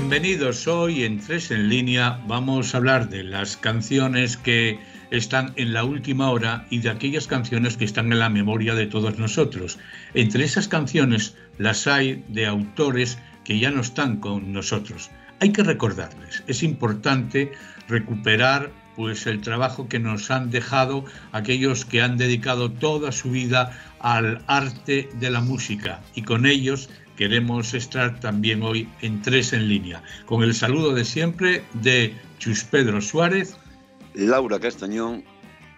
Bienvenidos hoy en Tres en línea. Vamos a hablar de las canciones que están en la última hora y de aquellas canciones que están en la memoria de todos nosotros. Entre esas canciones las hay de autores que ya no están con nosotros. Hay que recordarles, es importante recuperar pues el trabajo que nos han dejado aquellos que han dedicado toda su vida al arte de la música y con ellos queremos estar también hoy en Tres en línea, con el saludo de siempre de Chus Pedro Suárez, Laura Castañón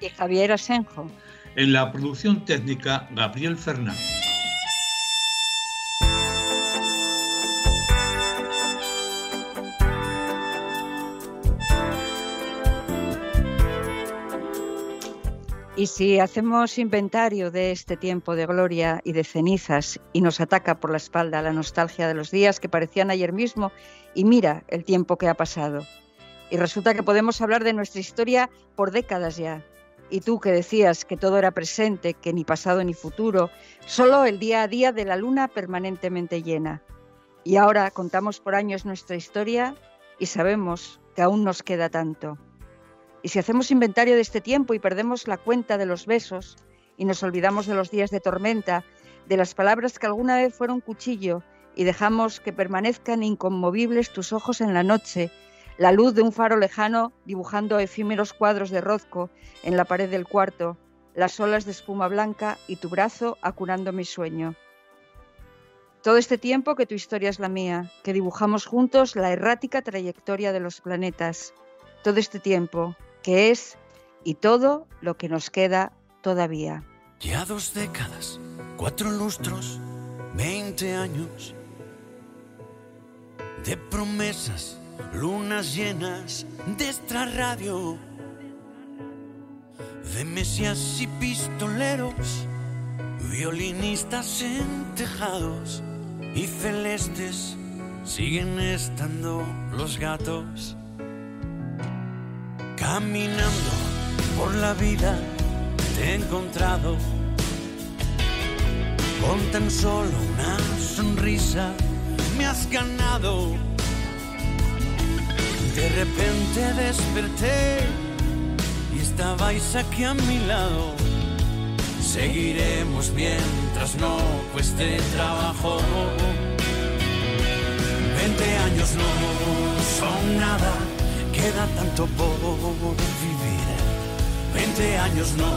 y Javier Asenjo. En la producción técnica, Gabriel Fernández. Y si hacemos inventario de este tiempo de gloria y de cenizas y nos ataca por la espalda la nostalgia de los días que parecían ayer mismo, y mira el tiempo que ha pasado. Y resulta que podemos hablar de nuestra historia por décadas ya. Y tú que decías que todo era presente, que ni pasado ni futuro, solo el día a día de la luna permanentemente llena. Y ahora contamos por años nuestra historia y sabemos que aún nos queda tanto. Y si hacemos inventario de este tiempo y perdemos la cuenta de los besos y nos olvidamos de los días de tormenta, de las palabras que alguna vez fueron cuchillo y dejamos que permanezcan inconmovibles tus ojos en la noche, la luz de un faro lejano dibujando efímeros cuadros de rozco en la pared del cuarto, las olas de espuma blanca y tu brazo acurando mi sueño. Todo este tiempo que tu historia es la mía, que dibujamos juntos la errática trayectoria de los planetas. Todo este tiempo que es y todo lo que nos queda todavía. Ya dos décadas, cuatro lustros, veinte años de promesas, lunas llenas de esta radio, de mesías y pistoleros, violinistas en tejados y celestes siguen estando los gatos. Caminando por la vida te he encontrado con tan solo una sonrisa me has ganado. De repente desperté y estabais aquí a mi lado. Seguiremos mientras no cueste trabajo. Veinte años no son nada queda tanto por vivir. Veinte años no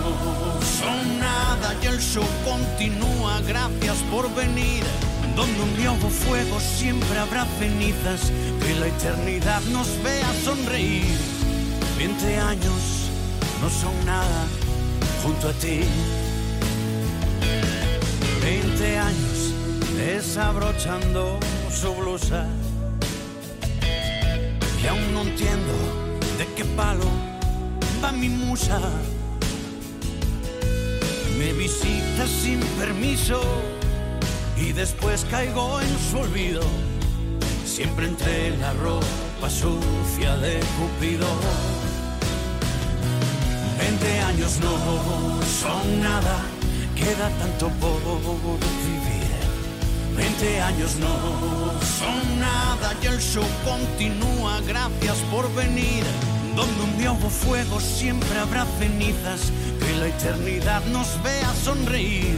son nada y el show continúa. Gracias por venir. Donde un nuevo fuego siempre habrá cenizas. Que la eternidad nos vea sonreír. Veinte años no son nada junto a ti. Veinte años desabrochando su blusa y aún no entiendo de qué palo va mi musa. Me visita sin permiso y después caigo en su olvido. Siempre entre la ropa sucia de Cupido. Veinte años no son nada, queda tanto por. Veinte años no son nada y el show continúa. Gracias por venir. Donde un nuevo fuego siempre habrá cenizas. Que la eternidad nos vea sonreír.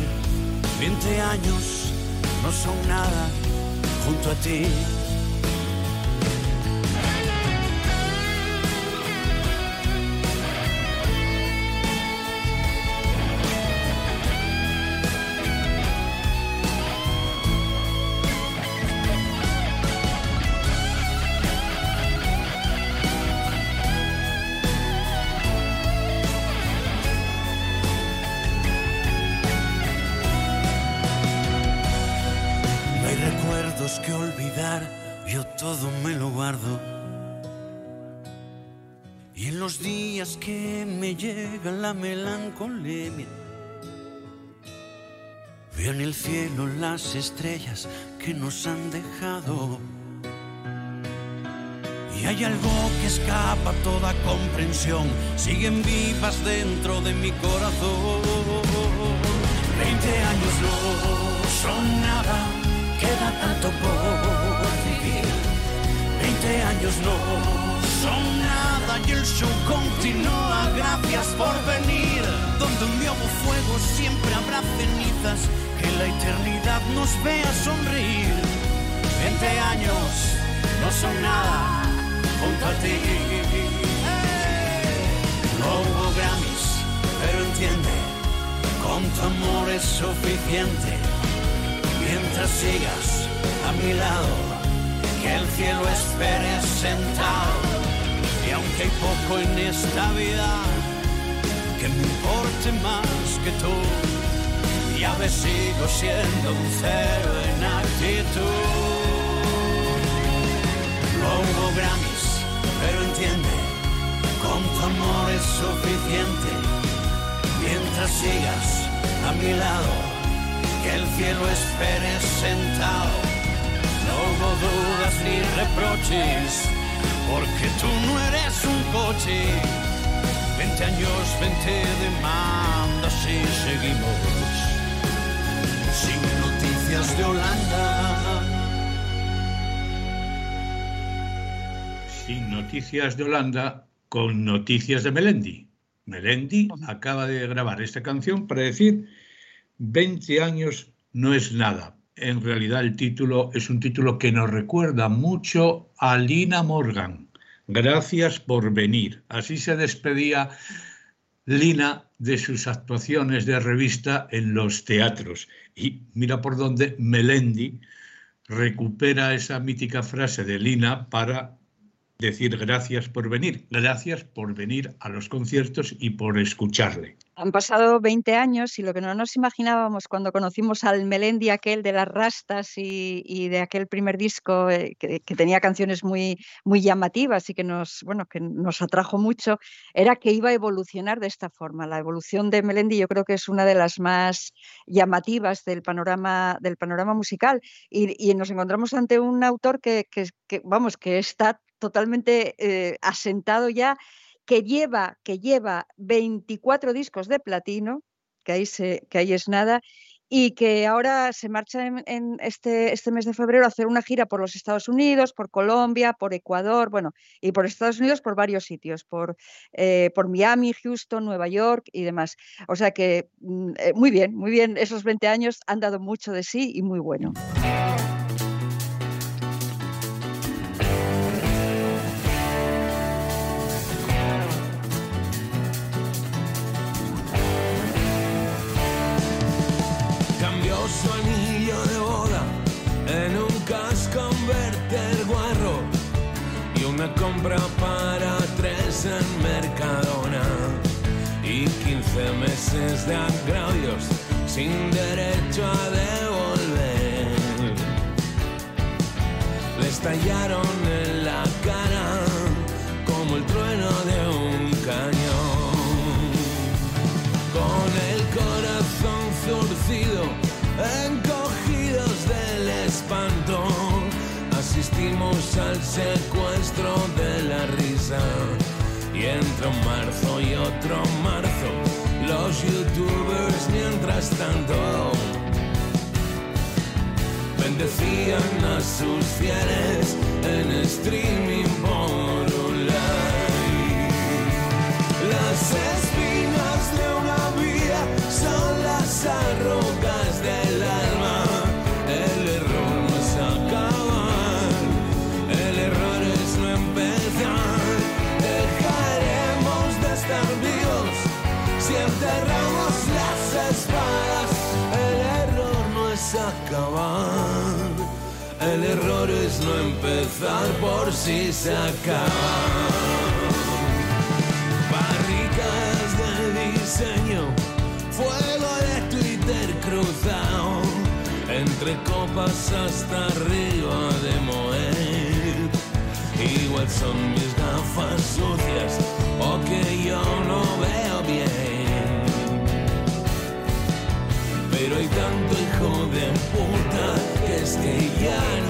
Veinte años no son nada junto a ti. Melancolía. Veo en el cielo las estrellas que nos han dejado. Y hay algo que escapa toda comprensión. Siguen vivas dentro de mi corazón. Veinte años no son nada, queda tanto por vivir. Veinte años no son nada y el show continúa. Gracias por venir. Donde un nuevo fuego siempre habrá cenizas. Que la eternidad nos vea sonreír. Veinte años no son nada junto a ti. No hubo Grammys, pero entiende, con tu amor es suficiente. Mientras sigas a mi lado, que el cielo espere sentado. Y aunque hay poco en esta vida que me importe más que tú, ya me sigo siendo un cero en actitud. No hubo Grammys, pero entiende, con tu amor es suficiente. Mientras sigas a mi lado, que el cielo espere sentado. No hubo dudas ni reproches, porque tú no eres un coche. Veinte años, veinte demandas y seguimos sin noticias de Holanda. Sin noticias de Holanda, con noticias de Melendi. Melendi acaba de grabar esta canción para decir 20 años no es nada. En realidad el título es un título que nos recuerda mucho a Lina Morgan. Gracias por venir. Así se despedía Lina de sus actuaciones de revista en los teatros. Y mira por dónde Melendi recupera esa mítica frase de Lina para decir gracias por venir, gracias por venir a los conciertos y por escucharle. Han pasado 20 años y lo que no nos imaginábamos cuando conocimos al Melendi aquel de las rastas y, y de aquel primer disco eh, que, que, tenía canciones muy, muy llamativas y que nos, bueno, que nos atrajo mucho, era que iba a evolucionar de esta forma. La evolución de Melendi yo creo que es una de las más llamativas del panorama, del panorama musical y, y nos encontramos ante un autor que, que, que vamos, que está totalmente eh, asentado ya, que lleva, que lleva 24 discos de platino, que ahí, se, que ahí es nada, y que ahora se marcha en, este, este mes de febrero a hacer una gira por los Estados Unidos, por Colombia, por Ecuador, bueno, y por Estados Unidos por varios sitios, por, eh, por Miami, Houston, Nueva York y demás. O sea que mm, eh, muy bien, muy bien, esos 20 años han dado mucho de sí y muy bueno. De agravios sin derecho a devolver. Le estallaron en la cara como el trueno de un cañón. Con el corazón zurcido encogidos del espanto, asistimos al secuestro de la risa. Y entre un marzo y otro marzo, los youtubers mientras tanto bendecían a sus fieles en streaming por un like. Las espinas de una vida son las arrugas no empezar por si se acaba. Barricas de diseño, fuego de Twitter cruzado, entre copas hasta arriba de moer. Igual son mis gafas sucias o que yo no veo bien. Pero hay tanto hijo de puta que es que ya no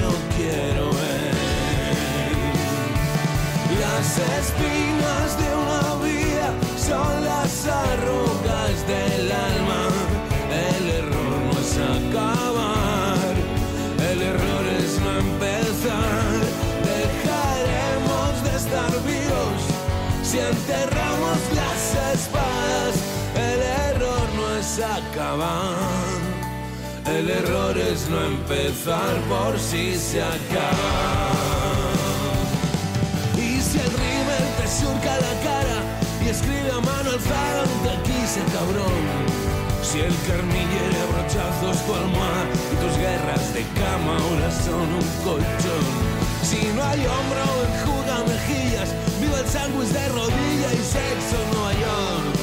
las espinas de una vida son las arrugas del alma. El error no es acabar, el error es no empezar. Dejaremos de estar vivos si enterramos las espadas. El error no es acabar no empezar por si se acaba. Y si el rímel te surca la cara y escribe a mano alzada un te quise cabrón. Si el carmín hiere a brochazos tu almohada y tus guerras de cama ahora son un colchón. Si no hay hombro, enjuga mejillas, viva el sándwich de rodilla y sexo en Nueva York.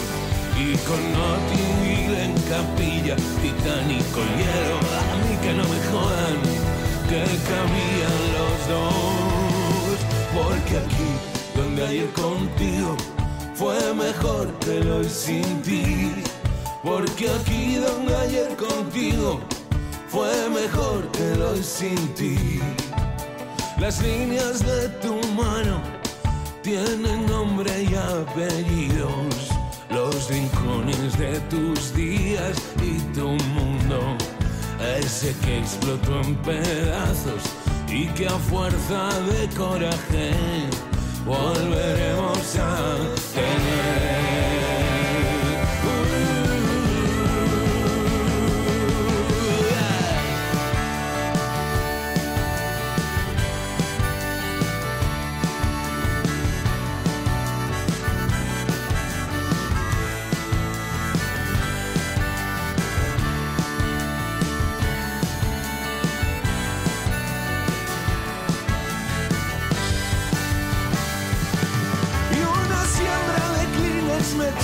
Con Notting Hill en capilla, titánico hielo, a mí que no me jodan, que cabían los dos. Porque aquí, donde ayer contigo, fue mejor que lo hoy sin ti. Porque aquí donde ayer contigo fue mejor que lo hoy sin ti. Las líneas de tu mano tienen nombre y apellidos. Los rincones de tus días y tu mundo. Ese que explotó en pedazos y que a fuerza de coraje volveremos a tener.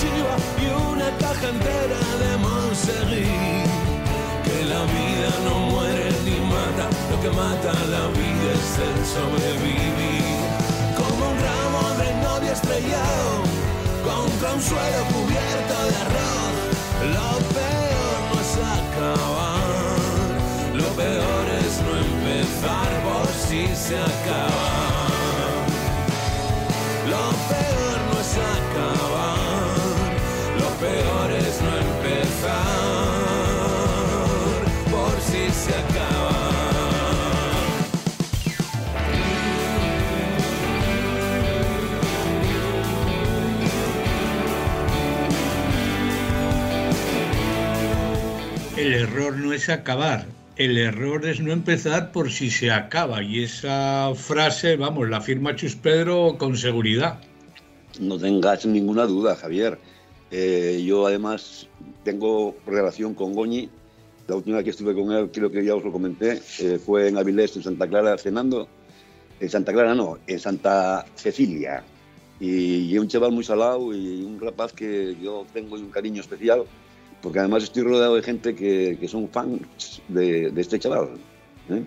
Y una caja entera de Monseguí. Que la vida no muere ni mata, lo que mata la vida es el sobrevivir. Como un ramo de novia estrellado contra un suelo cubierto de arroz. Lo peor no es acabar, lo peor es no empezar por si se acaba. Lo peor no es acabar, El error no es acabar, el error es no empezar por si se acaba. Y esa frase, vamos, la firma Chus Pedro con seguridad. No tengas ninguna duda, Javier. Eh, yo además tengo relación con Goñi. La última vez que estuve con él, creo que ya os lo comenté, eh, fue en Avilés, en Santa Clara, cenando. En Santa Clara no, en Santa Cecilia. Y, y un chaval muy salado y un rapaz que yo tengo un cariño especial, porque además estoy rodeado de gente que, que son fans de, de este chaval. ¿eh?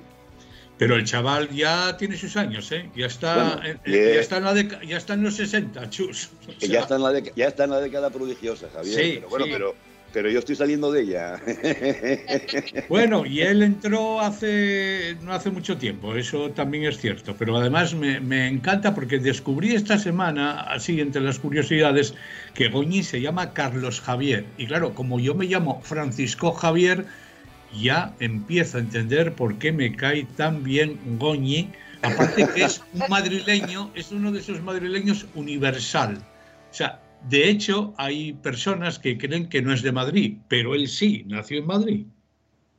Pero el chaval ya tiene sus años, ¿eh? Ya está, Bueno, eh, eh, ya está, en, la deca- ya está en los 60, chus. O Que sea, ya, está en la deca- ya está en la década prodigiosa, Javier. Sí, pero bueno, sí. pero, pero yo estoy saliendo de ella. Bueno, y él entró hace no hace mucho tiempo, eso también es cierto. Pero además me, me encanta porque descubrí esta semana, así entre las curiosidades, que Goñi se llama Carlos Javier. Y claro, como yo me llamo Francisco Javier, ya empiezo a entender por qué me cae tan bien Goñi. Aparte que es un madrileño, es uno de esos madrileños universal. O sea, de hecho, hay personas que creen que no es de Madrid, pero él sí, nació en Madrid.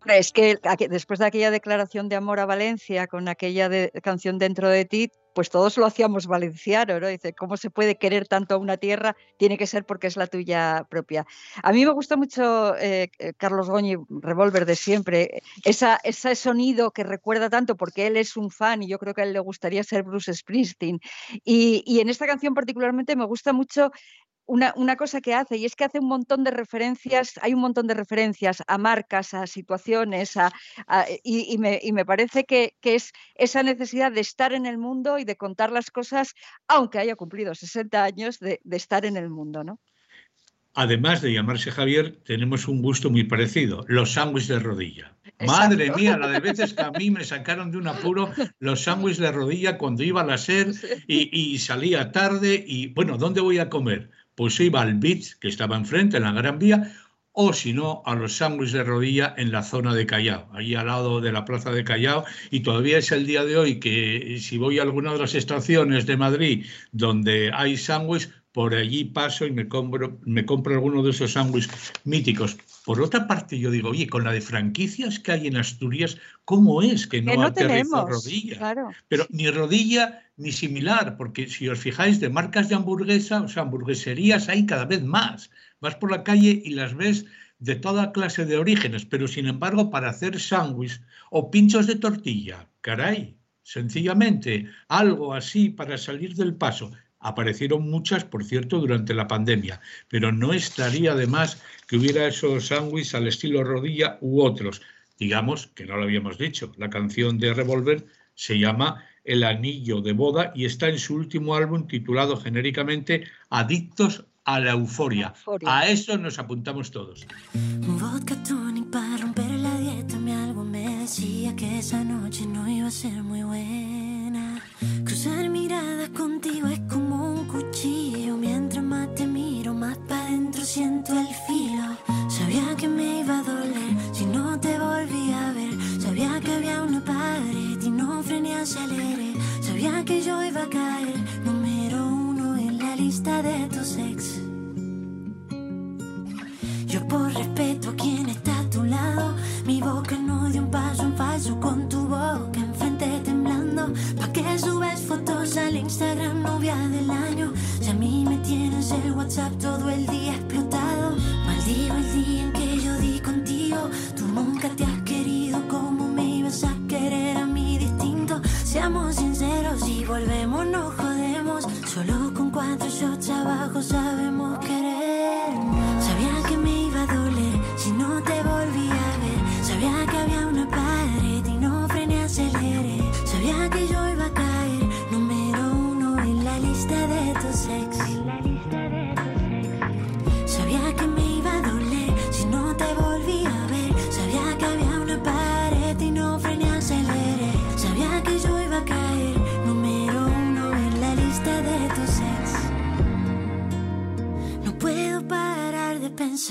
Es que después de aquella declaración de amor a Valencia, con aquella canción dentro de ti, pues todos lo hacíamos valenciano, ¿no? Dice, ¿cómo se puede querer tanto a una tierra? Tiene que ser porque es la tuya propia. A mí me gusta mucho eh, eh, Carlos Goñi, Revolver de siempre, esa, ese sonido que recuerda tanto, porque él es un fan y yo creo que a él le gustaría ser Bruce Springsteen. Y en esta canción particularmente me gusta mucho una, una cosa que hace, y es que hace un montón de referencias, hay un montón de referencias a marcas, a situaciones, a, a- y, y me, y me parece que, que es esa necesidad de estar en el mundo y de contar las cosas, aunque haya cumplido 60 años, de, de estar en el mundo, ¿no? Además de llamarse Javier, tenemos un gusto muy parecido, los sándwiches de rodilla. Madre mía, la de veces que a mí me sacaron de un apuro los sándwiches de rodilla cuando iba a la SER y, y salía tarde y, bueno, ¿dónde voy a comer? Pues iba al Beach, que estaba enfrente, en la Gran Vía, o si no, a los sándwiches de rodilla en la zona de Callao, ahí al lado de la plaza de Callao. Y todavía es el día de hoy que si voy a alguna de las estaciones de Madrid donde hay sándwich, por allí paso y me compro, me compro alguno de esos sándwiches míticos. Por otra parte, yo digo, oye, con la de franquicias que hay en Asturias, ¿cómo es que no, Que no tenemos, rodilla? claro. Pero ni rodilla ni similar, porque si os fijáis, de marcas de hamburguesa, o sea, hamburgueserías hay cada vez más. Vas por la calle y las ves de toda clase de orígenes, pero sin embargo, para hacer sándwich o pinchos de tortilla, caray, sencillamente algo así para salir del paso. Aparecieron muchas, por cierto, durante la pandemia, pero no estaría de más que hubiera esos sándwiches al estilo rodilla u otros. Digamos que no lo habíamos dicho. La canción de Revolver se llama El anillo de boda y está en su último álbum titulado genéricamente Adictos a la euforia. Euforia. A eso nos apuntamos todos. Un vodka tonic para romper la dieta. Mi algo me decía que esa noche no iba a ser muy buena. Cruzar miradas contigo es como siento el filo. Sabía que me iba a doler si no te volví a ver. Sabía que había una pared y no frené, aceleré. Sabía que yo iba a caer número uno en la lista de tus ex. Yo por respeto a quien está a tu lado, mi boca no dio un paso en falso con tu boca enfrente temblando. Pa' que subes fotos al Instagram, novia del año. Si a mí me tienes el WhatsApp todo el día explotado.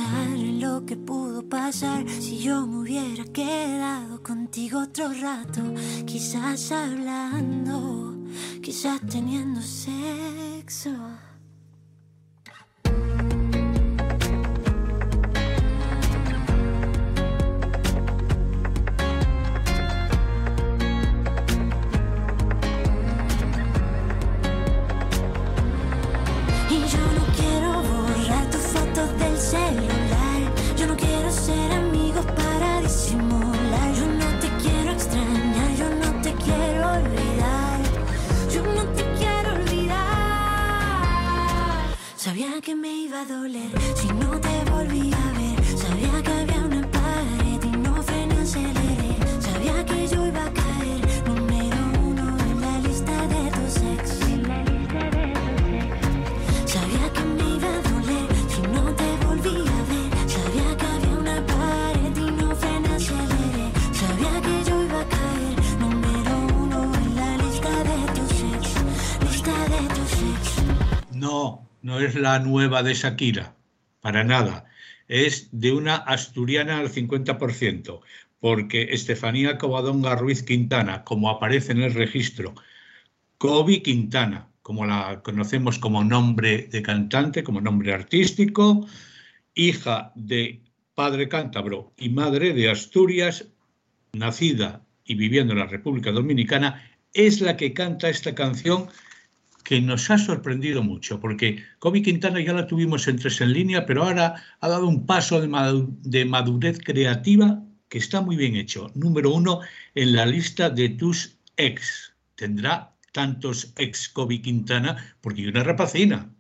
Lo que pudo pasar si yo me hubiera quedado contigo otro rato, quizás hablando, quizás teniendo sexo. No es la nueva de Shakira, para nada. Es de una asturiana al 50%, porque Estefanía Covadonga Ruiz Quintana, como aparece en el registro, Kobe Quintana, como la conocemos como nombre de cantante, como nombre artístico, hija de padre cántabro y madre de Asturias, nacida y viviendo en la República Dominicana, es la que canta esta canción que nos ha sorprendido mucho, porque Kobe Quintana ya la tuvimos en tres en línea, pero ahora ha dado un paso de, madu- de madurez creativa que está muy bien hecho. Número uno en la lista de tus ex. Tendrá tantos ex Kobe Quintana porque hay una rapacina.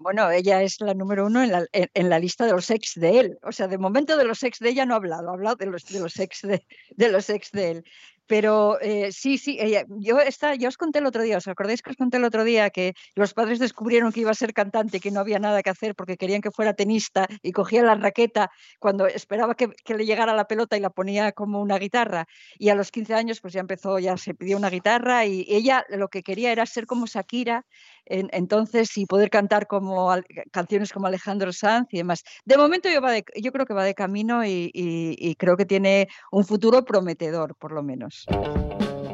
Bueno, ella es la número uno en la, en- en la lista de los ex de él. O sea, de momento de los ex de ella no ha hablado, ha hablado de los, de los ex de, de los ex de él. Pero eh, sí, sí, ella, yo, esta, yo os conté el otro día, ¿os acordáis que os conté el otro día que los padres descubrieron que iba a ser cantante y que no había nada que hacer porque querían que fuera tenista y cogía la raqueta cuando esperaba que, le llegara la pelota y la ponía como una guitarra? Y a los 15 años pues ya empezó, ya se pidió una guitarra y ella lo que quería era ser como Shakira en- entonces y poder cantar como al- canciones como Alejandro Sanz y demás. De momento yo, va de- yo creo que va de camino y creo que tiene un futuro prometedor, por lo menos. Cheers.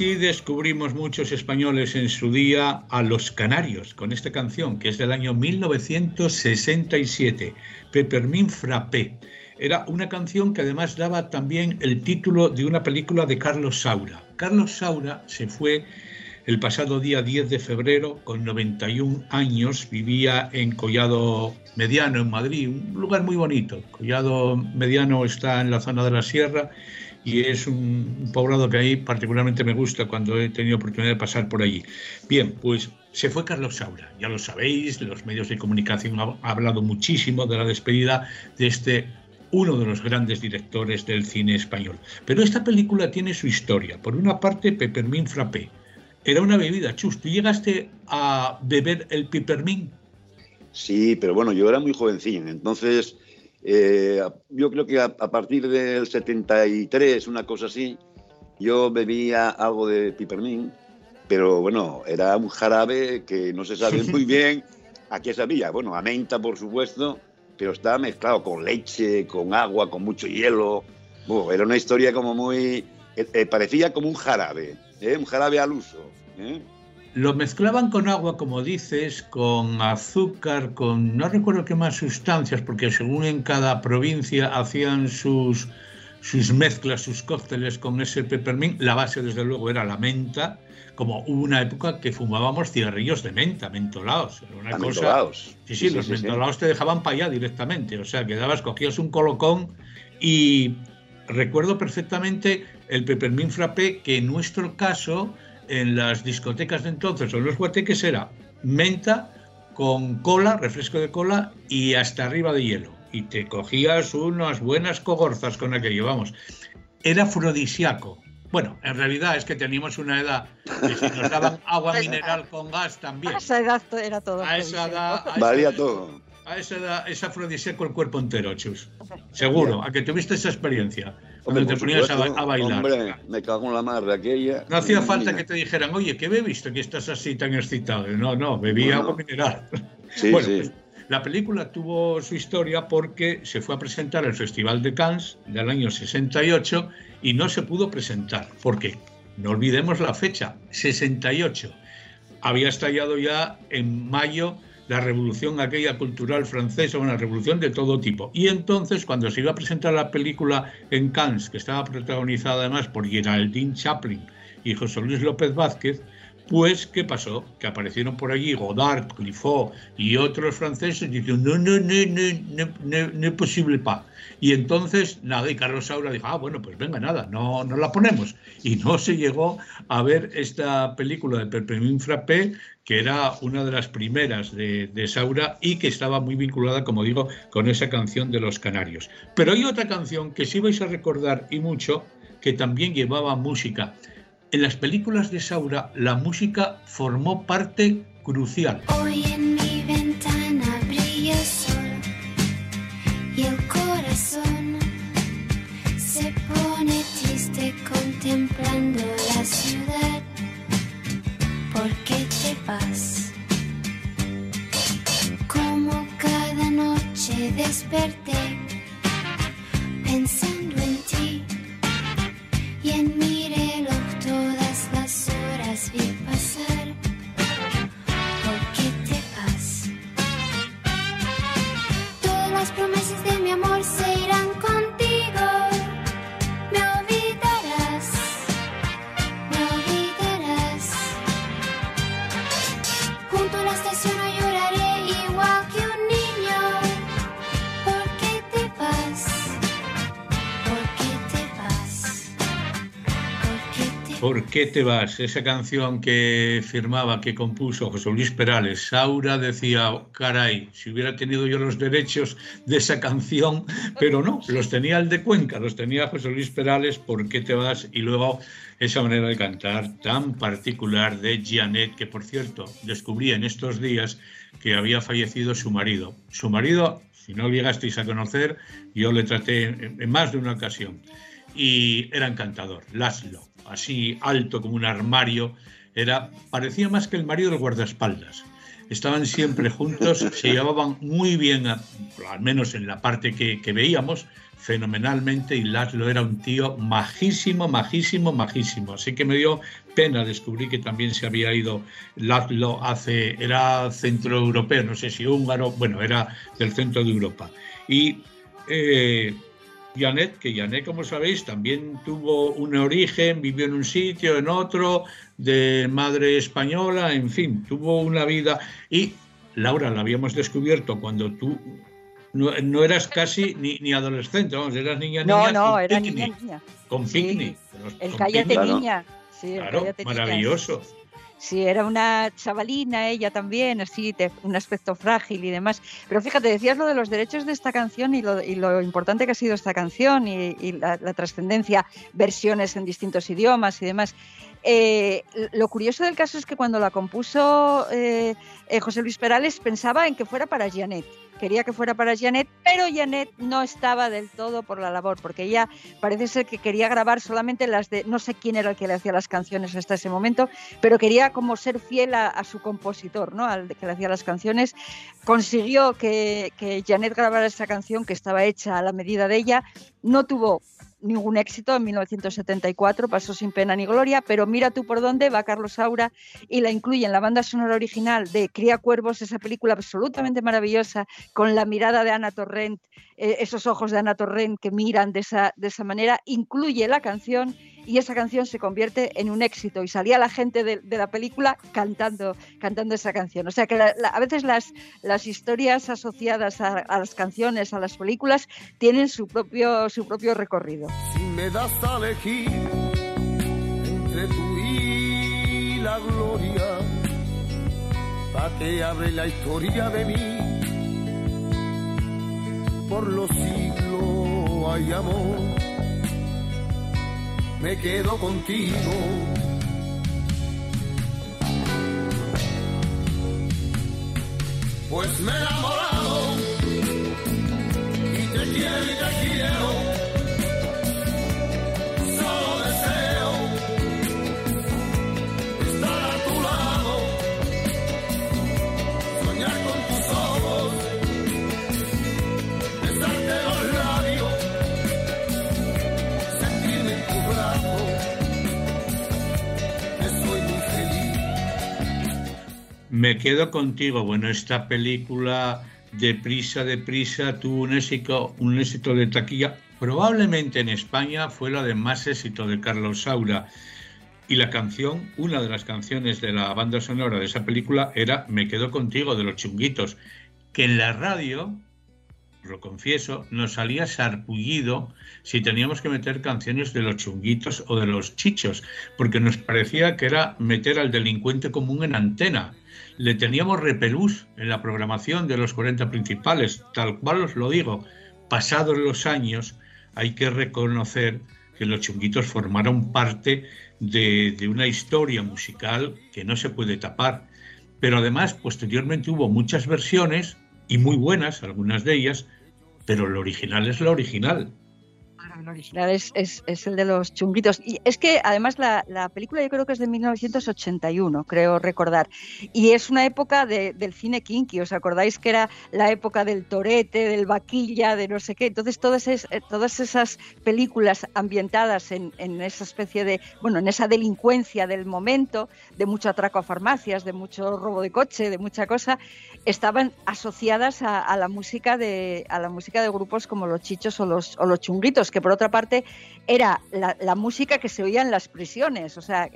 Así descubrimos muchos españoles en su día a los canarios con esta canción que es del año 1967, Peppermint Frappé. Era una canción que además daba también el título de una película de Carlos Saura. Carlos Saura se fue el pasado día 10 de febrero con 91 años, vivía en Collado Mediano, en Madrid, un lugar muy bonito. Collado Mediano está en la zona de la sierra y es un, poblado que a mí particularmente me gusta cuando he tenido oportunidad de pasar por allí. Bien, pues se fue Carlos Saura, ya lo sabéis, los medios de comunicación han hablado muchísimo de la despedida de este uno de los grandes directores del cine español. Pero esta película tiene su historia. Por una parte, Peppermint Frappé. Era una bebida, Chus. ¿Tú llegaste a beber el Peppermint? Sí, pero bueno, yo era muy jovencín, entonces eh, yo creo que a, partir del 73, una cosa así, yo bebía algo de pipermín, pero bueno, era un jarabe que no se sabe muy bien a qué sabía. Bueno, a menta, por supuesto, pero estaba mezclado con leche, con agua, con mucho hielo. era una historia como muy... Eh, eh, parecía como un jarabe, un jarabe al uso. Lo mezclaban con agua, como dices, con azúcar, con no recuerdo qué más sustancias, porque según en cada provincia hacían sus, sus mezclas, sus cócteles con ese peppermint. La base, desde luego, era la menta, como hubo una época que fumábamos cigarrillos de menta, mentolados. Era una cosa... Sí, sí, los mentolados te dejaban para allá directamente. O sea, quedabas, cogías un colocón y recuerdo perfectamente el peppermint frappé, que en nuestro caso en las discotecas de entonces o en los guateques era menta con cola, refresco de cola y hasta arriba de hielo. Y te cogías unas buenas cogorzas con aquello, vamos. Era afrodisíaco. Bueno, en realidad es que teníamos una edad que si nos daban agua mineral con gas también. A esa edad era todo. A esa edad. Valía todo. A esa edad es afrodisíaco el cuerpo entero, chus. Seguro, a que tuviste esa experiencia. Cuando te ponías a, bailar. Hombre, me cago en la madre aquella. No hacía falta que te dijeran, oye, ¿qué bebiste que estás así tan excitado? No, no, bebía agua mineral. Sí, bueno, Pues, la película tuvo su historia porque se fue a presentar al Festival de Cannes del año 68 y no se pudo presentar. ¿Por qué? No olvidemos la fecha, 68. Había estallado ya en mayo la revolución aquella cultural francesa, una revolución de todo tipo. Y entonces, cuando se iba a presentar la película en Cannes, que estaba protagonizada además por Geraldine Chaplin y José Luis López Vázquez, pues, ¿qué pasó? Que aparecieron por allí Godard, Clifford y otros franceses diciendo, no, no, no, no, no, es posible pa. Y entonces, nada, y Carlos Saura dijo, ah, bueno, pues venga, nada, no, no la ponemos. Y no se llegó a ver esta película de Perpétuum Frappé, que era una de las primeras de, de, Saura y que estaba muy vinculada, como digo, con esa canción de los Canarios. Pero hay otra canción que sí vais a recordar y mucho, que también llevaba música. En las películas de Saura, la música formó parte crucial. Hoy en mi ventana brilla el sol y el corazón se pone triste contemplando la ciudad. ¿Por qué te vas? Como cada noche desperté pensando ¿Por qué te vas? Esa canción que firmaba, que compuso José Luis Perales. Saura decía, caray, si hubiera tenido yo los derechos de esa canción, pero no, los tenía el de Cuenca, los tenía José Luis Perales, ¿por qué te vas? Y luego esa manera de cantar tan particular de Janet, que por cierto descubrí en estos días que había fallecido su marido. Su marido, si no llegasteis a conocer, yo le traté en más de una ocasión y era encantador, Laszlo, así alto como un armario, era parecía más que el marido del guardaespaldas. estaban siempre juntos, se llevaban muy bien, al menos en la parte que, que veíamos, fenomenalmente y Laszlo era un tío majísimo, majísimo, majísimo. Así que me dio pena descubrir que también se había ido Laszlo hace, era centroeuropeo, no sé si húngaro, bueno, era del centro de Europa. Y eh, Janet, que Janet, como sabéis, también tuvo un origen, vivió en un sitio, en otro, de madre española, en fin, tuvo una vida. Y Laura, la habíamos descubierto cuando tú no, eras casi ni, adolescente, vamos, eras niña, niña. No, no, era niña, niña. Con picnic. el cállate niña. Sí, claro, maravilloso. Sí, era una chavalina ella también, así, un aspecto frágil y demás. Pero fíjate, decías lo de los derechos de esta canción y lo, importante que ha sido esta canción y, la, trascendencia, versiones en distintos idiomas y demás. Eh, lo curioso del caso es que cuando la compuso eh, eh, José Luis Perales pensaba en que fuera para Janet quería que fuera para Janet, pero Janet no estaba del todo por la labor, porque ella parece ser que quería grabar solamente las de, no sé quién era el que le hacía las canciones hasta ese momento, pero quería como ser fiel a, su compositor, ¿no? al que le hacía las canciones. Consiguió que, que Janet grabara esa canción que estaba hecha a la medida de ella, no tuvo ningún éxito. En 1974, pasó sin pena ni gloria, pero mira tú por dónde va Carlos Saura y la incluye en la banda sonora original de Cría Cuervos, esa película absolutamente maravillosa, con la mirada de Ana Torrent, eh, esos ojos de Ana Torrent que miran de esa, de esa manera, incluye la canción y esa canción se convierte en un éxito y salía la gente de, la película cantando, cantando esa canción. O sea que a veces las, las historias asociadas a, las canciones, a las películas, tienen su propio, su propio recorrido. Si me das a elegir entre y la gloria, la historia de mí, por los siglos me quedo contigo. Pues me he enamorado y te quiero y te quiero. Me quedo contigo. Bueno, esta película de prisa, de prisa, tuvo un éxito, un éxito de taquilla. Probablemente en España fue la de más éxito de Carlos Saura. Y la canción, una de las canciones de la banda sonora de esa película era Me quedo contigo de los chunguitos, que en la radio, lo confieso, nos salía sarpullido si teníamos que meter canciones de los chunguitos o de los chichos, porque nos parecía que era meter al delincuente común en antena le teníamos repelús en la programación de los 40 principales, tal cual os lo digo. Pasados los años, hay que reconocer que los chunguitos formaron parte de, de una historia musical que no se puede tapar. Pero además, posteriormente hubo muchas versiones, y muy buenas, algunas de ellas, pero lo original es lo original original es, el de los chunguitos. Y es que además la, película yo creo que es de 1981, creo recordar. Y es una época del cine kinky. ¿Os acordáis que era la época del torete, del vaquilla, de no sé qué? Entonces todas, es, todas esas películas ambientadas en, esa especie de, bueno, en esa delincuencia del momento, de mucho atraco a farmacias, de mucho robo de coche, de mucha cosa, estaban asociadas a, la música de a la música de grupos como los chichos o los, o los chunguitos, que por otra parte era la, música que se oía en las prisiones, o sea,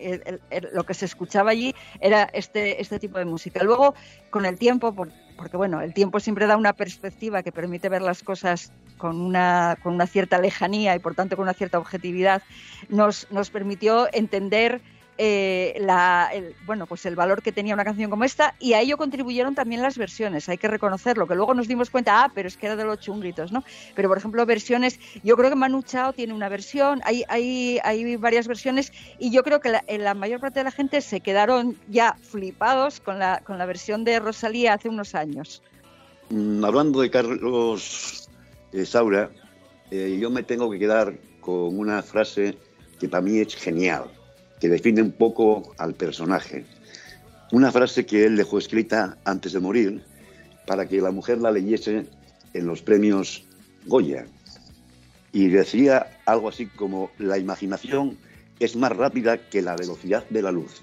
lo que se escuchaba allí era este, este tipo de música. Luego, con el tiempo, porque bueno, el tiempo siempre da una perspectiva que permite ver las cosas con una, con una cierta lejanía y por tanto con una cierta objetividad, nos, nos permitió entender eh, el, bueno, pues el valor que tenía una canción como esta y a ello contribuyeron también las versiones, hay que reconocerlo, que luego nos dimos cuenta, ah, pero es que era de los chunguitos, ¿no? Pero por ejemplo, versiones, yo creo que Manu Chao tiene una versión, hay, hay, hay varias versiones y yo creo que la, la, mayor parte de la gente se quedaron ya flipados con la, con la versión de Rosalía hace unos años. Mm, hablando de Carlos Saura, eh, yo me tengo que quedar con una frase que para mí es genial que define un poco al personaje. una frase que él dejó escrita antes de morir para que la mujer la leyese en los premios Goya. Y decía algo así como, la imaginación es más rápida que la velocidad de la luz.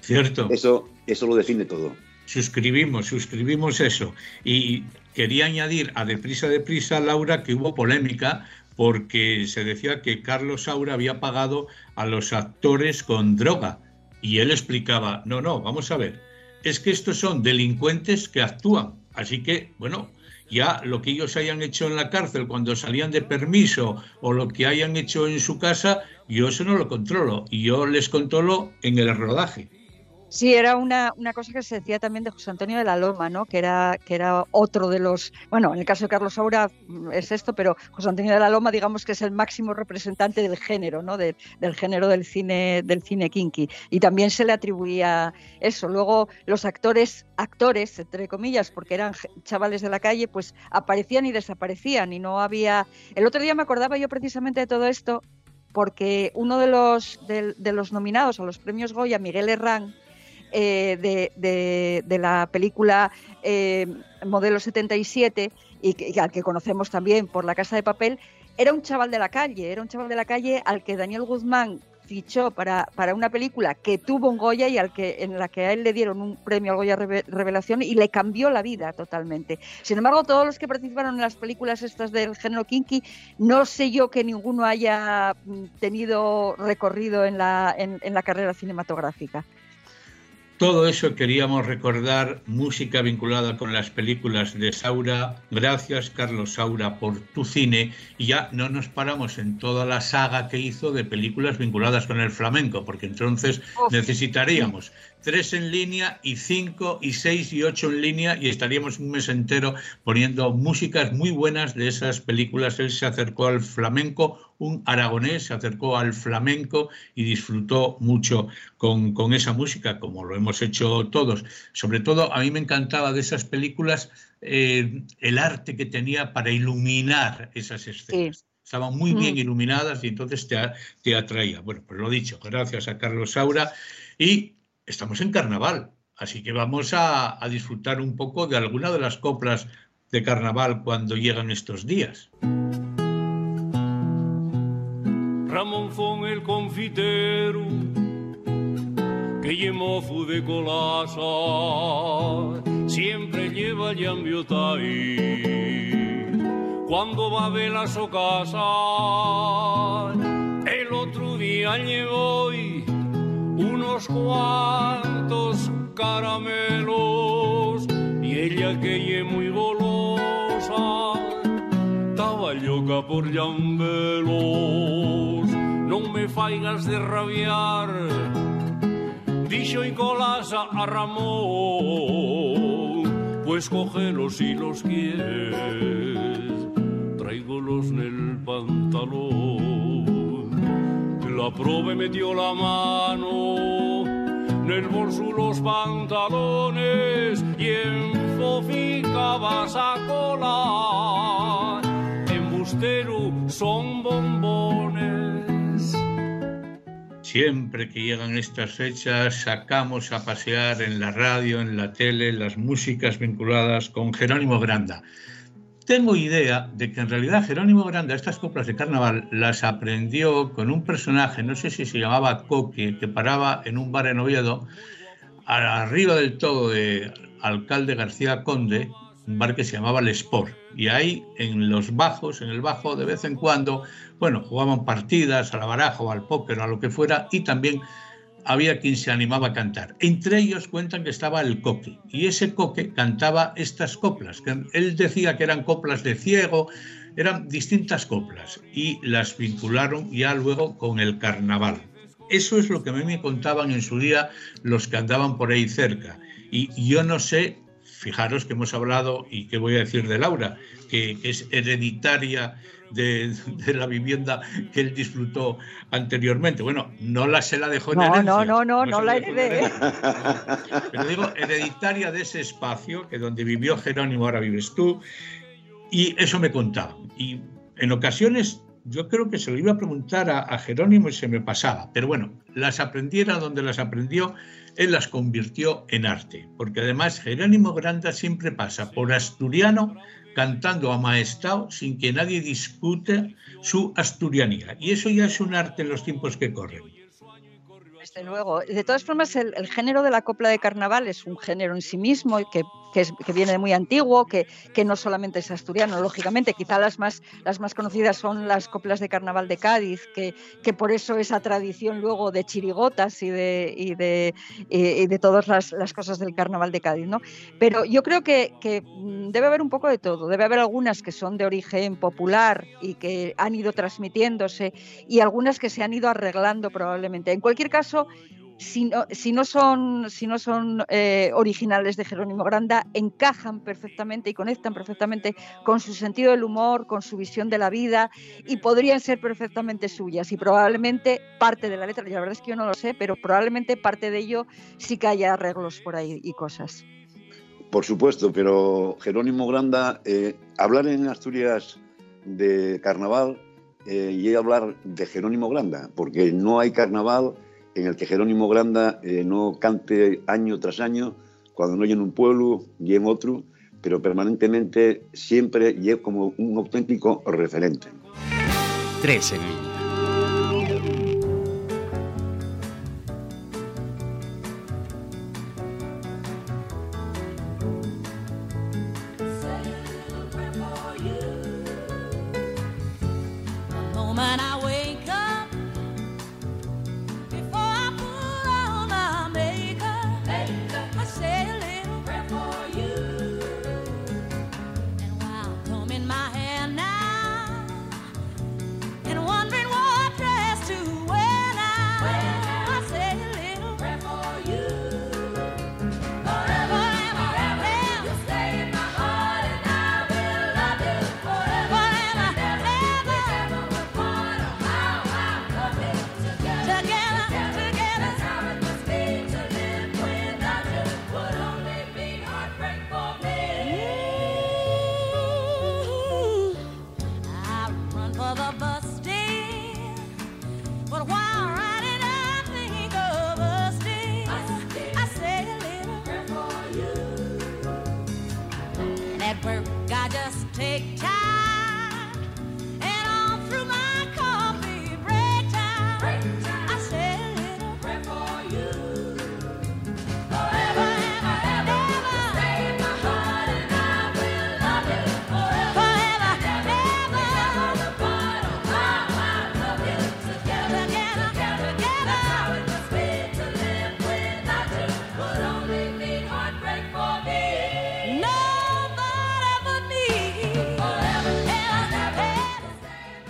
Cierto. Eso, eso lo define todo. Suscribimos, suscribimos eso. Y quería añadir a deprisa, deprisa, Laura, que hubo polémica porque se decía que Carlos Saura había pagado a los actores con droga. Y él explicaba, no, no, vamos a ver, es que estos son delincuentes que actúan. Así que, bueno, ya lo que ellos hayan hecho en la cárcel cuando salían de permiso o lo que hayan hecho en su casa, yo eso no lo controlo. Y yo les controlo en el rodaje. Sí, era una, una, cosa que se decía también de José Antonio de la Loma, ¿no? Que era, que era otro de los, bueno, en el caso de Carlos Saura mm, es esto, pero José Antonio de la Loma, digamos que es el máximo representante del género, ¿no? del género del cine, del cine kinky. Y también se le atribuía eso. Luego los actores, actores, entre comillas, porque eran chavales de la calle, pues aparecían y desaparecían y no había. El otro día me acordaba yo precisamente de todo esto porque uno de los, de, de los nominados a los premios Goya, Miguel Herrán, eh, de, la película eh, Modelo 77 y que, al que conocemos también por La Casa de Papel, era un chaval de la calle, era un chaval de la calle al que Daniel Guzmán fichó para, para una película que tuvo un Goya y al que, en la que a él le dieron un premio al Goya Revelación y le cambió la vida totalmente. Sin embargo, todos los que participaron en las películas estas del género kinky, no sé yo que ninguno haya mm, tenido recorrido en la, en la carrera cinematográfica. Todo eso queríamos recordar, música vinculada con las películas de Saura. Gracias, Carlos Saura, por tu cine. Y ya no nos paramos en toda la saga que hizo de películas vinculadas con el flamenco, porque entonces necesitaríamos tres en línea y cinco y seis y ocho en línea y estaríamos un mes entero poniendo músicas muy buenas de esas películas. Él se acercó al flamenco, un aragonés se acercó al flamenco y disfrutó mucho con, con esa música, como lo hemos hecho todos. Sobre todo, a mí me encantaba de esas películas eh, el arte que tenía para iluminar esas escenas. estaban muy bien mm. iluminadas y entonces te, te, atraía. Bueno, pues lo dicho, gracias a Carlos Saura. Y estamos en carnaval, así que vamos a, disfrutar un poco de alguna de las coplas de carnaval cuando llegan estos días. Ramón fue el confitero que llemozo de colasa siempre lleva ahí cuando va a ver a su casa el otro día llevó y unos cuantos caramelos y ella que es muy golosa estaba loca por llambelos no me faigas de rabiar dicho y colasa a Ramón pues cógelos si los quieres tráigolos en el pantalón la prove metió la mano en el bolso los pantalones y enfoficaba a cola. Embustero son bombones. Siempre que llegan estas fechas sacamos a pasear en la radio, en la tele, las músicas vinculadas con Jerónimo Granda tengo idea de que en realidad Jerónimo Grande estas coplas de carnaval las aprendió con un personaje, no sé si se llamaba Coque, que paraba en un bar en Oviedo, arriba del todo de Alcalde García Conde, un bar que se llamaba El Sport. Y ahí, en los bajos, en el bajo, de vez en cuando, bueno, jugaban partidas a la baraja o al póker o a lo que fuera, y también había quien se animaba a cantar. Entre ellos cuentan que estaba el coque, y ese coque cantaba estas coplas, que él decía que eran coplas de ciego, eran distintas coplas, y las vincularon ya luego con el carnaval. Eso es lo que a mí me contaban en su día los que andaban por ahí cerca. Y yo no sé, fijaros que hemos hablado, y qué voy a decir de Laura, que es hereditaria de, la vivienda que él disfrutó anteriormente. Bueno, no la se la dejó en no, No, no, no, no, la heredé. Pero digo, hereditaria de ese espacio, que donde vivió Jerónimo ahora vives tú, y eso me contaba. Y en ocasiones yo creo que se lo iba a preguntar a, a, Jerónimo y se me pasaba, pero bueno, las aprendiera donde las aprendió, él las convirtió en arte, porque además Jerónimo Granda siempre pasa por asturiano cantando a maestao sin que nadie discute su asturianía, y eso ya es un arte en los tiempos que corren. Desde luego. De todas formas, el, género de la copla de carnaval es un género en sí mismo y que que, es, viene de muy antiguo, que, que, no solamente es asturiano, lógicamente, quizá las más, las más conocidas son las coplas de carnaval de Cádiz, que, que por eso esa tradición luego de chirigotas y de, y de, y de todas las, las, cosas del carnaval de Cádiz. ¿no? Pero yo creo que, que mm, debe haber un poco de todo, debe haber algunas que son de origen popular y que han ido transmitiéndose y algunas que se han ido arreglando probablemente. En cualquier caso, si no, si no son, eh, originales de Jerónimo Granda, encajan perfectamente y conectan perfectamente con su sentido del humor, con su visión de la vida y podrían ser perfectamente suyas. Y probablemente parte de la letra, la verdad es que yo no lo sé, pero probablemente parte de ello sí que haya arreglos por ahí y cosas. Por supuesto, pero Jerónimo Granda, eh, hablar en Asturias de carnaval eh, y hablar de Jerónimo Granda, porque no hay carnaval en el que Jerónimo Granda eh, no cante año tras año, cuando no hay en un pueblo y en otro, pero permanentemente siempre y es como un auténtico referente. Tres en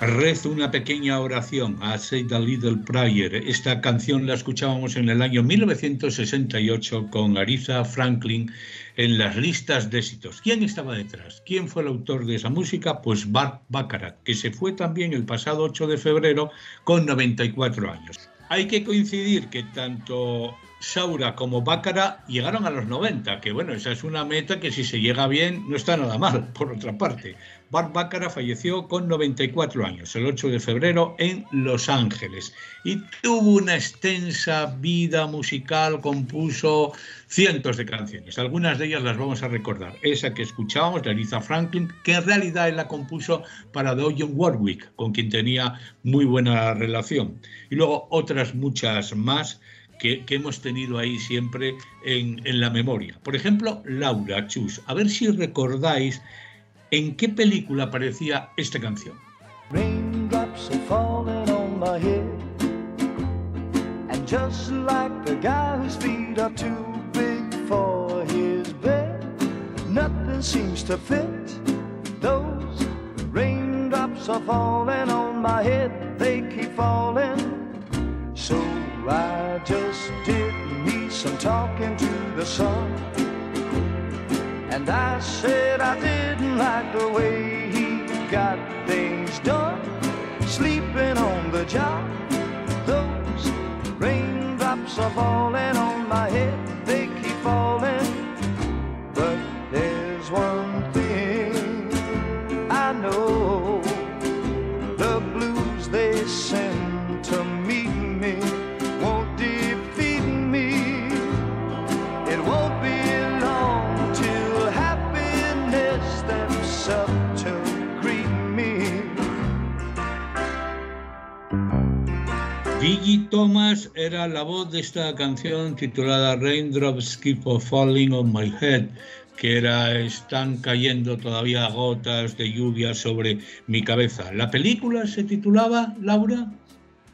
rezo una pequeña oración a Say the Little Prayer. Esta canción la escuchábamos en el año 1968 con Aretha Franklin en las listas de éxitos. ¿Quién estaba detrás? ¿Quién fue el autor de esa música? Pues Bart Baccarat, que se fue también el pasado 8 de febrero con 94 años. Hay que coincidir que tanto Saura como Bácara llegaron a los 90, que bueno, esa es una meta que si se llega bien no está nada mal, por otra parte. Bart Bácara falleció con 94 años, el 8 de febrero, en Los Ángeles, y tuvo una extensa vida musical, compuso cientos de canciones, algunas de ellas las vamos a recordar, esa que escuchábamos de Aretha Franklin, que en realidad él la compuso para Dionne Warwick, con quien tenía muy buena relación, y luego otras muchas más, que, que, hemos tenido ahí siempre en, en, la memoria. Por ejemplo, Laura Chus. A ver si recordáis en qué película aparecía esta canción. Raindrops are falling on my head And just like the guy whose feet are too big for his bed Nothing seems to fit Those raindrops are falling on my head They keep falling So I just did me some talking to the sun. And I said I didn't like the way he got things done. Sleeping on the job, those raindrops are falling on my head, La voz de esta canción titulada Raindrops Keep Falling on My Head, que era Están cayendo todavía gotas de lluvia sobre mi cabeza. La película se titulaba, Laura.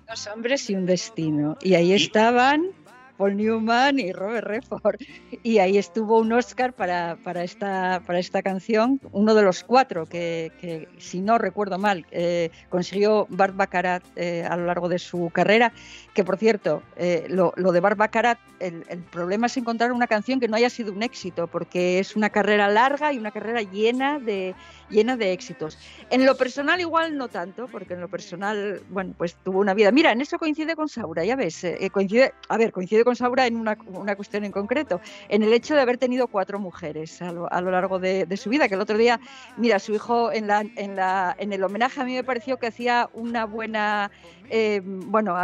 Dos hombres y un destino. Y ahí estaban Paul Newman y Robert Redford. Y ahí estuvo un Oscar para, para, esta, para esta canción, uno de los cuatro que, que si no recuerdo mal, eh, consiguió Bart Baccarat eh, a lo largo de su carrera. Que por cierto, eh, lo, lo, de Bart Baccarat, el, el, problema es encontrar una canción que no haya sido un éxito, porque es una carrera larga y una carrera llena de, llena de éxitos. En lo personal igual no tanto, porque en lo personal, bueno, pues tuvo una vida. Mira, en eso coincide con Saura, ya ves, eh, coincide, a ver, coincide con Saura en una, una, cuestión en concreto, en el hecho de haber tenido cuatro mujeres a lo, a lo largo de, de, su vida, que el otro día, mira, su hijo en, la, en, la, en el homenaje a mí me pareció que hacía una buena, eh, bueno,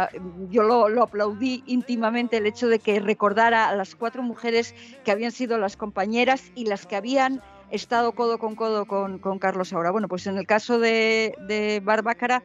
yo lo, lo, aplaudí íntimamente el hecho de que recordara a las cuatro mujeres que habían sido las compañeras y las que habían estado codo con codo con, con Carlos ahora. Bueno, pues en el caso de, de Barbácara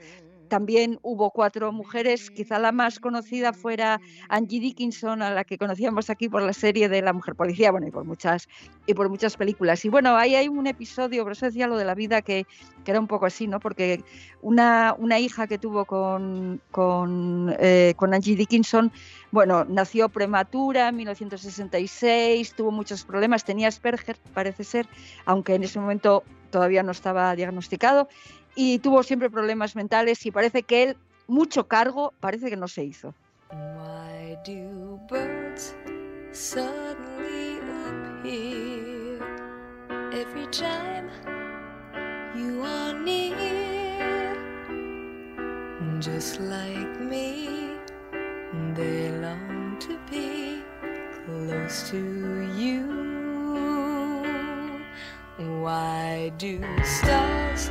también hubo cuatro mujeres, quizá la más conocida fuera Angie Dickinson, a la que conocíamos aquí por la serie de La Mujer Policía, bueno, y por muchas, y por muchas películas. Y bueno, ahí hay un episodio, por eso decía lo de la vida, que, que era un poco así, ¿no? Porque una, una hija que tuvo con, con, eh, Angie Dickinson, bueno, nació prematura en 1966, tuvo muchos problemas, tenía Asperger, parece ser, aunque en ese momento todavía no estaba diagnosticado, y tuvo siempre problemas mentales y parece que él mucho cargo parece que no se hizo. Why do birds suddenly appear every time you are near? Just like me, they long to be close to you. Why do stars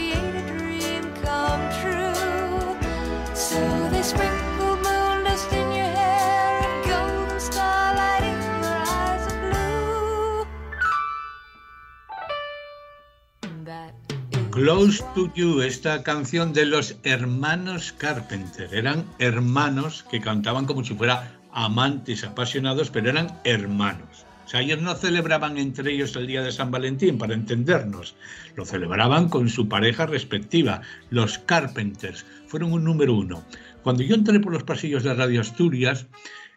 Close to You, esta canción de los hermanos Carpenter. Eran hermanos que cantaban como si fueran amantes apasionados, pero eran hermanos. O sea, ellos no celebraban entre ellos el día de San Valentín, para entendernos. Lo celebraban con su pareja respectiva. Los Carpenters fueron un número uno. Cuando yo entré por los pasillos de Radio Asturias,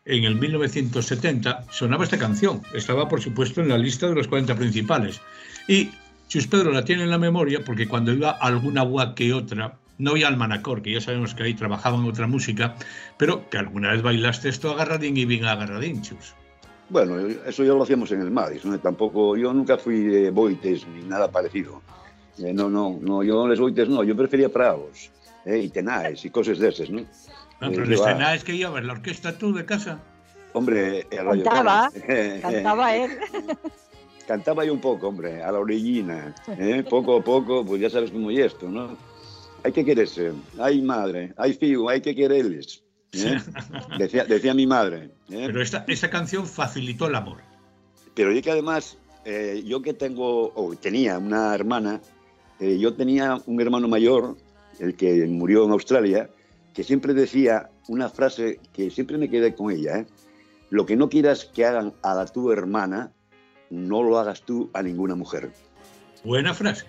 en el 1970, sonaba esta canción. Estaba, por supuesto, en la lista de los 40 principales. Y Chus Pedro la tiene en la memoria porque cuando iba a alguna agua que otra, no iba al Manacor, que ya sabemos que ahí trabajaban otra música, pero que alguna vez bailaste esto agarradín y bien agarradín, Chus. Bueno, eso ya lo hacíamos en el Madison, ¿eh? tampoco, yo nunca fui de boites ni nada parecido. Eh, no, no, no, yo les boites no, yo prefería pravos, eh, y tenaes y cosas de esas, ¿no? No, pero les tenaes que iba a ver la orquesta tú de casa. Hombre, el Radio Cantaba, cantaba él. Cantaba yo un poco, hombre, a la orillina, ¿eh? poco a poco, pues ya sabes cómo es esto, ¿no? Hay que quererse, hay madre, hay figo, hay que quererles. ¿eh? Decía, decía mi madre. ¿eh? Pero esta, esta canción facilitó el amor. Pero yo que además, eh, yo que tengo, o tenía una hermana, eh, yo tenía un hermano mayor, el que murió en Australia, que siempre decía una frase que siempre me quedé con ella, ¿eh? Lo que no quieras que hagan a la tu hermana, no lo hagas tú a ninguna mujer. Buena frase.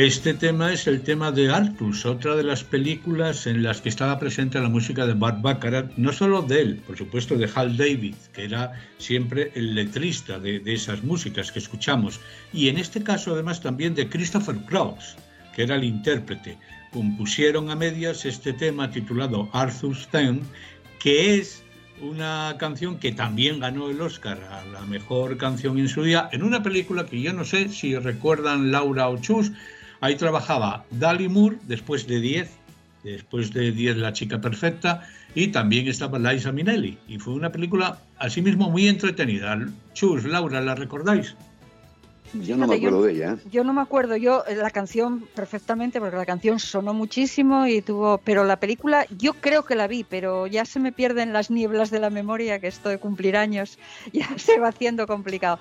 Este tema es el tema de Artus, otra de las películas en las que estaba presente la música de Bart Baccarat, no solo de él, por supuesto de Hal David, que era siempre el letrista de, de esas músicas que escuchamos, y en este caso además también de Christopher Cross, que era el intérprete. Compusieron a medias este tema titulado Arthur's Theme, que es una canción que también ganó el Oscar a la mejor canción en su día, en una película que yo no sé si recuerdan Laura o Chus, ahí trabajaba Dali Moore después de 10, después de 10 La chica perfecta, y también estaba Liza Minnelli, y fue una película asimismo muy entretenida. Chus, Laura, ¿la recordáis? Yo no me acuerdo de ella. ¿eh? Yo no me acuerdo, yo eh, la canción perfectamente, porque la canción sonó muchísimo y tuvo, pero la película yo creo que la vi, pero ya se me pierden las nieblas de la memoria, que esto de cumplir años ya se va haciendo complicado.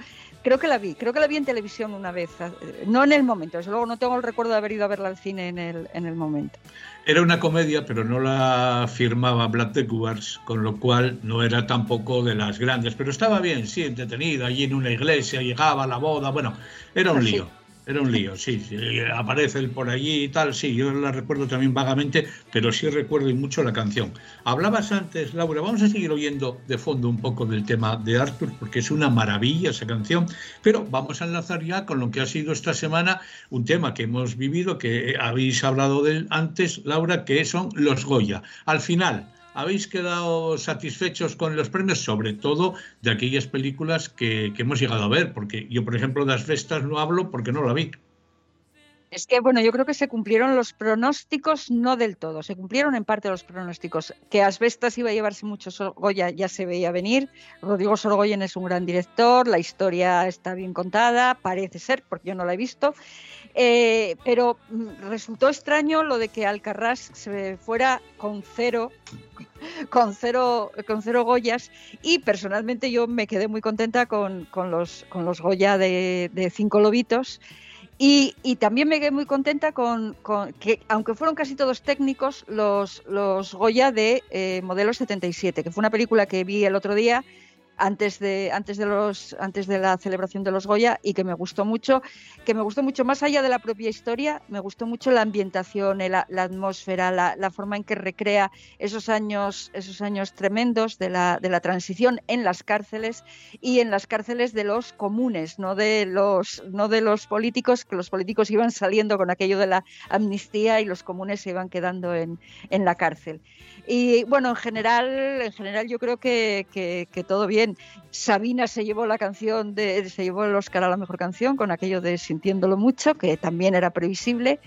Creo que la vi, creo que la vi en televisión una vez, eh, no en el momento, desde luego no tengo el recuerdo de haber ido a verla al cine en el, en el momento. Era una comedia, pero no la firmaba Black the Guards, con lo cual no era tampoco de las grandes, pero estaba bien, sí, entretenida, allí en una iglesia, llegaba a la boda, bueno, era un lío. Era un lío, sí, aparece él por allí y tal, sí, yo la recuerdo también vagamente, pero sí recuerdo y mucho la canción. Hablabas antes, Laura, vamos a seguir oyendo de fondo un poco del tema de Arthur, porque es una maravilla esa canción, pero vamos a enlazar ya con lo que ha sido esta semana un tema que hemos vivido, que habéis hablado de antes, Laura, que son los Goya. Al final, ¿Habéis quedado satisfechos con los premios? Sobre todo de aquellas películas que, hemos llegado a ver, porque yo, por ejemplo, de Asbestas no hablo porque no la vi. Es que, bueno, yo creo que se cumplieron los pronósticos, no del todo, se cumplieron en parte los pronósticos. Que Asbestas iba a llevarse mucho Sorgoya ya se veía venir. Rodrigo Sorgoyen es un gran director, la historia está bien contada, parece ser, porque yo no la he visto. Eh, pero mm, resultó extraño lo de que Alcarrás se fuera con cero, con cero, con cero Goyas y personalmente yo me quedé muy contenta con, con los, con los Goya de, Cinco Lobitos. Y, también me quedé muy contenta con, con, que, aunque fueron casi todos técnicos, los, los Goya de eh, Modelo 77, que fue una película que vi el otro día antes de, antes, de los, antes de la celebración de los Goya y que me gustó mucho, que me gustó mucho más allá de la propia historia, me gustó mucho la ambientación, la, atmósfera, la, la, forma en que recrea esos años, esos años tremendos de la, de la transición en las cárceles y en las cárceles de los comunes, no de los, no de los políticos, que los políticos iban saliendo con aquello de la amnistía y los comunes se iban quedando en, en la cárcel. Y bueno, en general, en general yo creo que, que, todo bien. Sabina se llevó la canción de, se llevó el Oscar a la mejor canción con aquello de Sintiéndolo mucho, que también era previsible,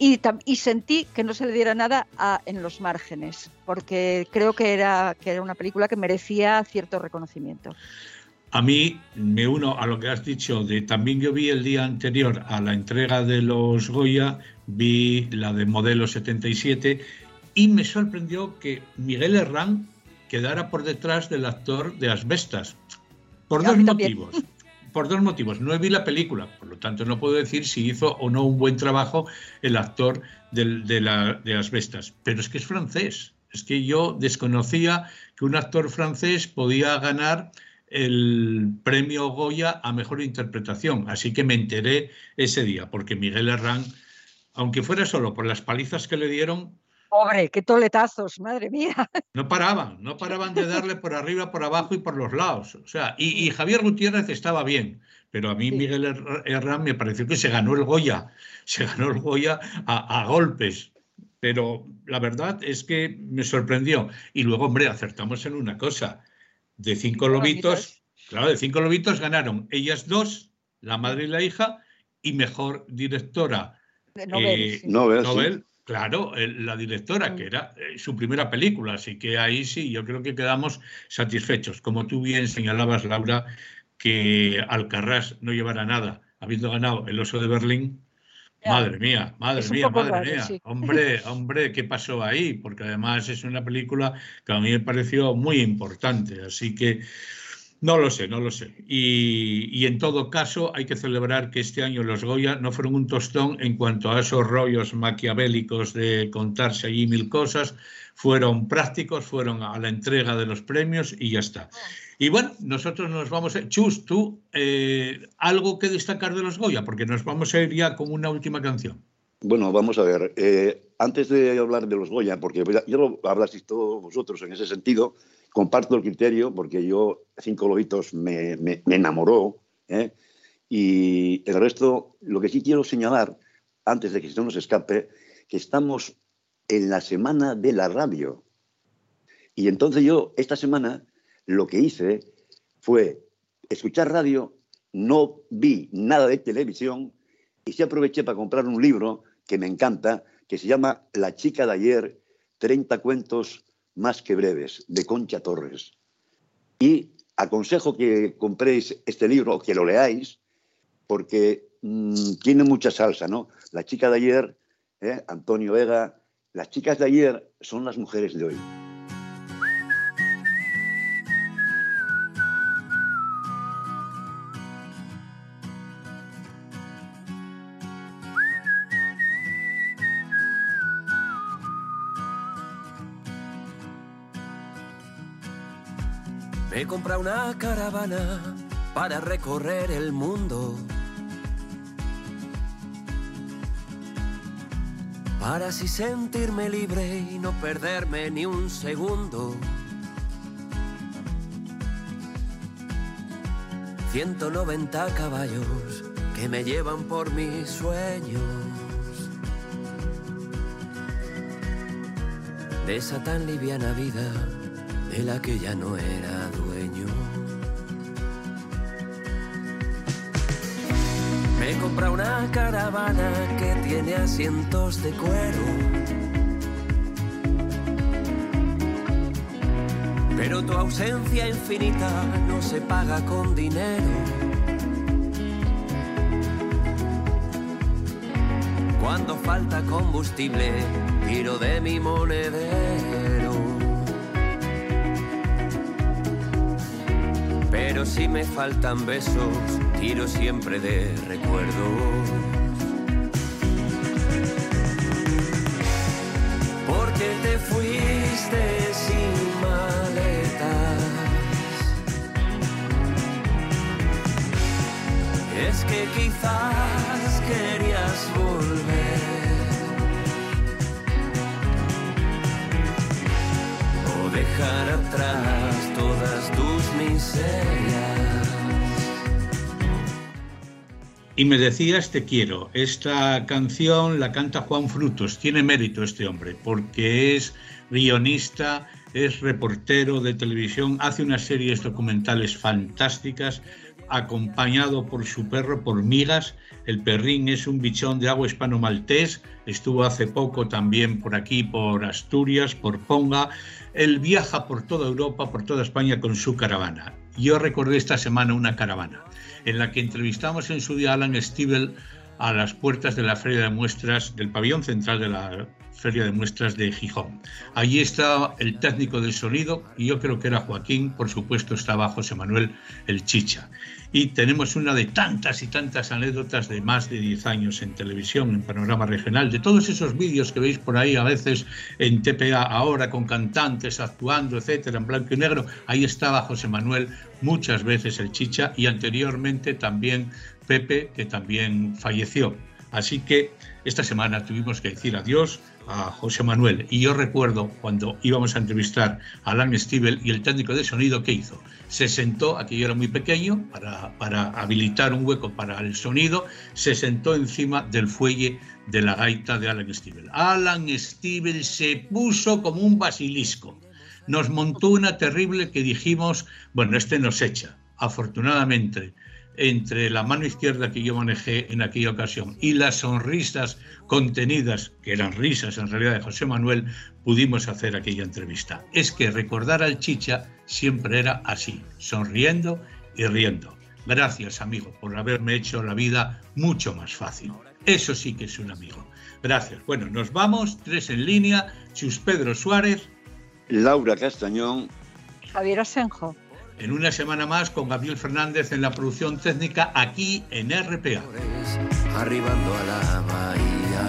y, y sentí que no se le diera nada a, en los márgenes, porque creo que era, que era una película que merecía cierto reconocimiento. A mí me uno a lo que has dicho de también yo vi el día anterior a la entrega de los Goya, vi la de modelo 77 y me sorprendió que Miguel Herrán quedara por detrás del actor de Asbestas. Por dos motivos. Por dos motivos. No vi la película, por lo tanto no puedo decir si hizo o no un buen trabajo el actor de, de, la, de Asbestas. Pero es que es francés. Es que yo desconocía que un actor francés podía ganar el premio Goya a mejor interpretación. Así que me enteré ese día, porque Miguel Herrán, aunque fuera solo por las palizas que le dieron, Pobre, qué toletazos, madre mía. No paraban, no paraban de darle por arriba, por abajo y por los lados. O sea, y, y Javier Gutiérrez estaba bien, pero a mí sí. Miguel Herrán me pareció que se ganó el Goya, se ganó el Goya a, a golpes. Pero la verdad es que me sorprendió. Y luego, hombre, acertamos en una cosa. De cinco lobitos, claro, de cinco lobitos ganaron ellas dos, la madre y la hija, y mejor directora. Nobel. Eh, sí. Nobel, Nobel sí. Claro, la directora, que era eh, su primera película, así que ahí sí, yo creo que quedamos satisfechos. Como tú bien señalabas, Laura, que Alcarrás no llevará nada, habiendo ganado el oso de Berlín. Madre mía, madre mía, madre raro, mía. Sí. Hombre, hombre, ¿qué pasó ahí? Porque además es una película que a mí me pareció muy importante, así que no lo sé, no lo sé. Y, en todo caso, hay que celebrar que este año los Goya no fueron un tostón en cuanto a esos rollos maquiavélicos de contarse allí mil cosas. Fueron prácticos, fueron a la entrega de los premios y ya está. Y bueno, nosotros nos vamos a... Chus, tú, eh, algo que destacar de los Goya, porque nos vamos a ir ya con una última canción. Bueno, vamos a ver. eh, antes de hablar de los Goya, porque ya lo hablasteis todos vosotros en ese sentido, comparto el criterio porque yo, Cinco Lobitos, me, me- me enamoró. ¿eh? Y el resto, lo que sí quiero señalar, antes de que se nos escape, que estamos en la semana de la radio. Y entonces yo, esta semana, lo que hice fue escuchar radio, no vi nada de televisión y sí aproveché para comprar un libro que me encanta, que se llama La chica de ayer, 30 cuentos más que breves, de Concha Torres. Y aconsejo que compréis este libro, que lo leáis, porque mm, tiene mucha salsa, ¿no? La chica de ayer, ¿eh? Antonio Vega, las chicas de ayer son las mujeres de hoy. Me he comprado una caravana para recorrer el mundo. Para así sentirme libre y no perderme ni un segundo. 190 caballos que me llevan por mis sueños. De esa tan liviana vida de la que ya no era dueño. Me he comprado una caravana que tiene asientos de cuero. Pero tu ausencia infinita no se paga con dinero. Cuando falta combustible, tiro de mi monedero. Si me faltan besos, tiro siempre de recuerdos. Porque te fuiste sin maletas. Es que quizás querías volver. O dejar atrás. Y me decías Te quiero. Esta canción la canta Juan Frutos. Tiene mérito este hombre porque es guionista, es reportero de televisión, hace unas series documentales fantásticas acompañado por su perro, por Migas. El perrín es un bichón de agua hispano-maltés. Estuvo hace poco también por aquí, por Asturias, por Ponga. Él viaja por toda Europa, por toda España con su caravana. Yo recordé esta semana una caravana en la que entrevistamos en su día a Alan Stiebel a las puertas de la Feria de Muestras, del pabellón central de la Feria de Muestras de Gijón. Allí estaba el técnico del sonido y yo creo que era Joaquín, por supuesto estaba José Manuel el Chicha. Y tenemos una de tantas y tantas anécdotas de más de 10 años en televisión, en panorama regional, de todos esos vídeos que veis por ahí a veces en TPA ahora con cantantes actuando, etcétera, en blanco y negro. Ahí estaba José Manuel muchas veces el Chicha y anteriormente también Pepe, que también falleció. Así que esta semana tuvimos que decir adiós a José Manuel. Y yo recuerdo cuando íbamos a entrevistar a Alan Stiebel y el técnico de sonido, ¿qué hizo? Se sentó, aquí yo era muy pequeño, para, para habilitar un hueco para el sonido, se sentó encima del fuelle de la gaita de Alan Stiebel. Alan Stiebel se puso como un basilisco. Nos montó una terrible que dijimos, bueno, este nos echa. Afortunadamente, entre la mano izquierda que yo manejé en aquella ocasión y las sonrisas contenidas, que eran risas en realidad de José Manuel, pudimos hacer aquella entrevista. Es que recordar al Chicha siempre era así, sonriendo y riendo. Gracias, amigo, por haberme hecho la vida mucho más fácil. Eso sí que es un amigo. Gracias. Bueno, nos vamos, tres en línea, Chus Pedro Suárez. Laura Castañón. Javier Asenjo. En una semana más con Gabriel Fernández en la producción técnica aquí en RPA. Arribando a la bahía.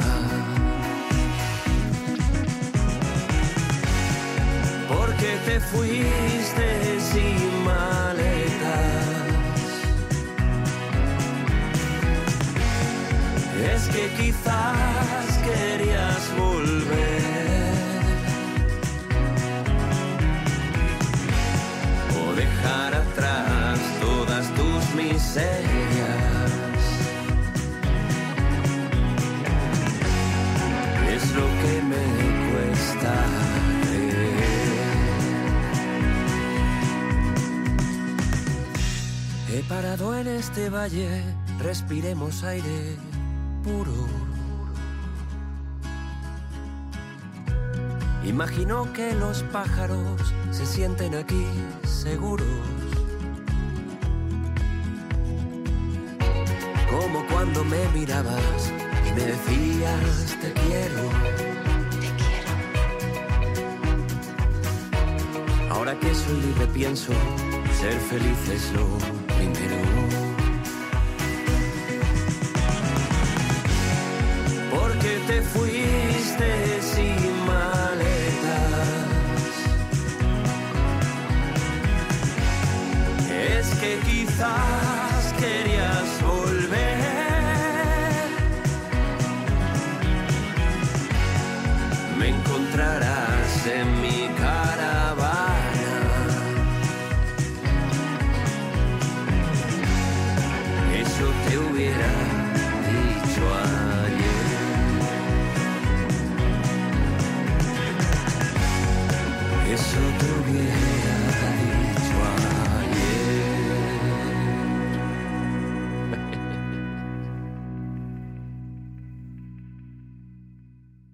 Porque te fuiste sin maletas. Es que quizás Es lo que me cuesta. He parado en este valle, respiremos aire puro. Imagino que los pájaros se sienten aquí seguros. Cuando me mirabas y me decías te quiero. Ahora que soy libre pienso, ser feliz es lo primero.